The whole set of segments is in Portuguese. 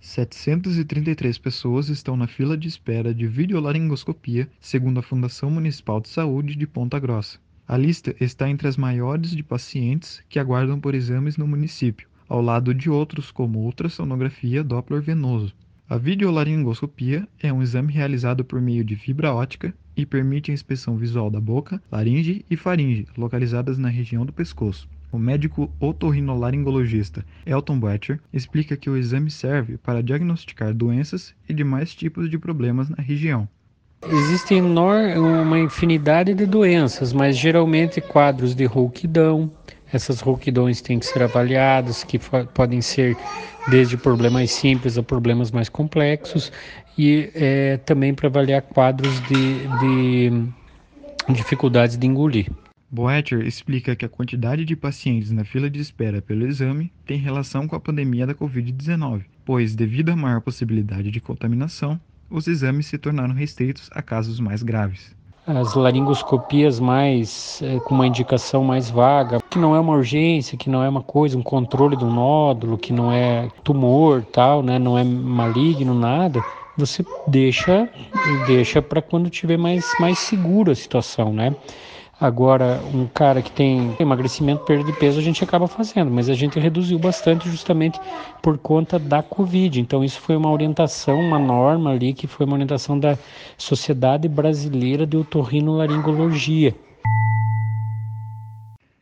733 pessoas estão na fila de espera de videolaringoscopia, segundo a Fundação Municipal de Saúde de Ponta Grossa. A lista está entre as maiores de pacientes que aguardam por exames no município, ao lado de outros como ultrassonografia Doppler venoso. A videolaringoscopia é um exame realizado por meio de fibra ótica e permite a inspeção visual da boca, laringe e faringe, localizadas na região do pescoço. O médico otorrinolaringologista Elton Bletcher explica que o exame serve para diagnosticar doenças e demais tipos de problemas na região. Existem uma infinidade de doenças, mas geralmente quadros de rouquidão. Essas rouquidões têm que ser avaliadas, que podem ser desde problemas simples a problemas mais complexos, e é, também para avaliar quadros de, de dificuldades de engolir. Boetcher explica que a quantidade de pacientes na fila de espera pelo exame tem relação com a pandemia da Covid-19, pois, devido à maior possibilidade de contaminação, os exames se tornaram restritos a casos mais graves. As laringoscopias mais é, com uma indicação mais vaga, que não é uma urgência, que não é uma coisa, um controle do nódulo, que não é tumor, tal, né, não é maligno nada, você deixa deixa para quando tiver mais mais seguro a situação, né? Agora, um cara que tem emagrecimento, perda de peso, a gente acaba fazendo, mas a gente reduziu bastante justamente por conta da Covid. Então, isso foi uma orientação, uma norma ali, que foi uma orientação da Sociedade Brasileira de Otorrinolaringologia.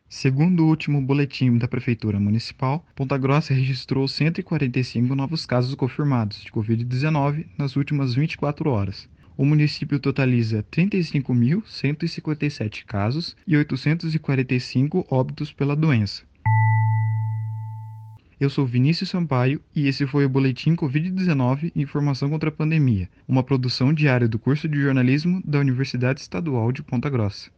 Segundo o último boletim da Prefeitura Municipal, Ponta Grossa registrou 145 novos casos confirmados de Covid-19 nas últimas 24 horas o município totaliza 35.157 casos e 845 óbitos pela doença. Eu sou Vinícius Sampaio e esse foi o Boletim Covid-19 Informação contra a Pandemia, uma produção diária do curso de jornalismo da Universidade Estadual de Ponta Grossa.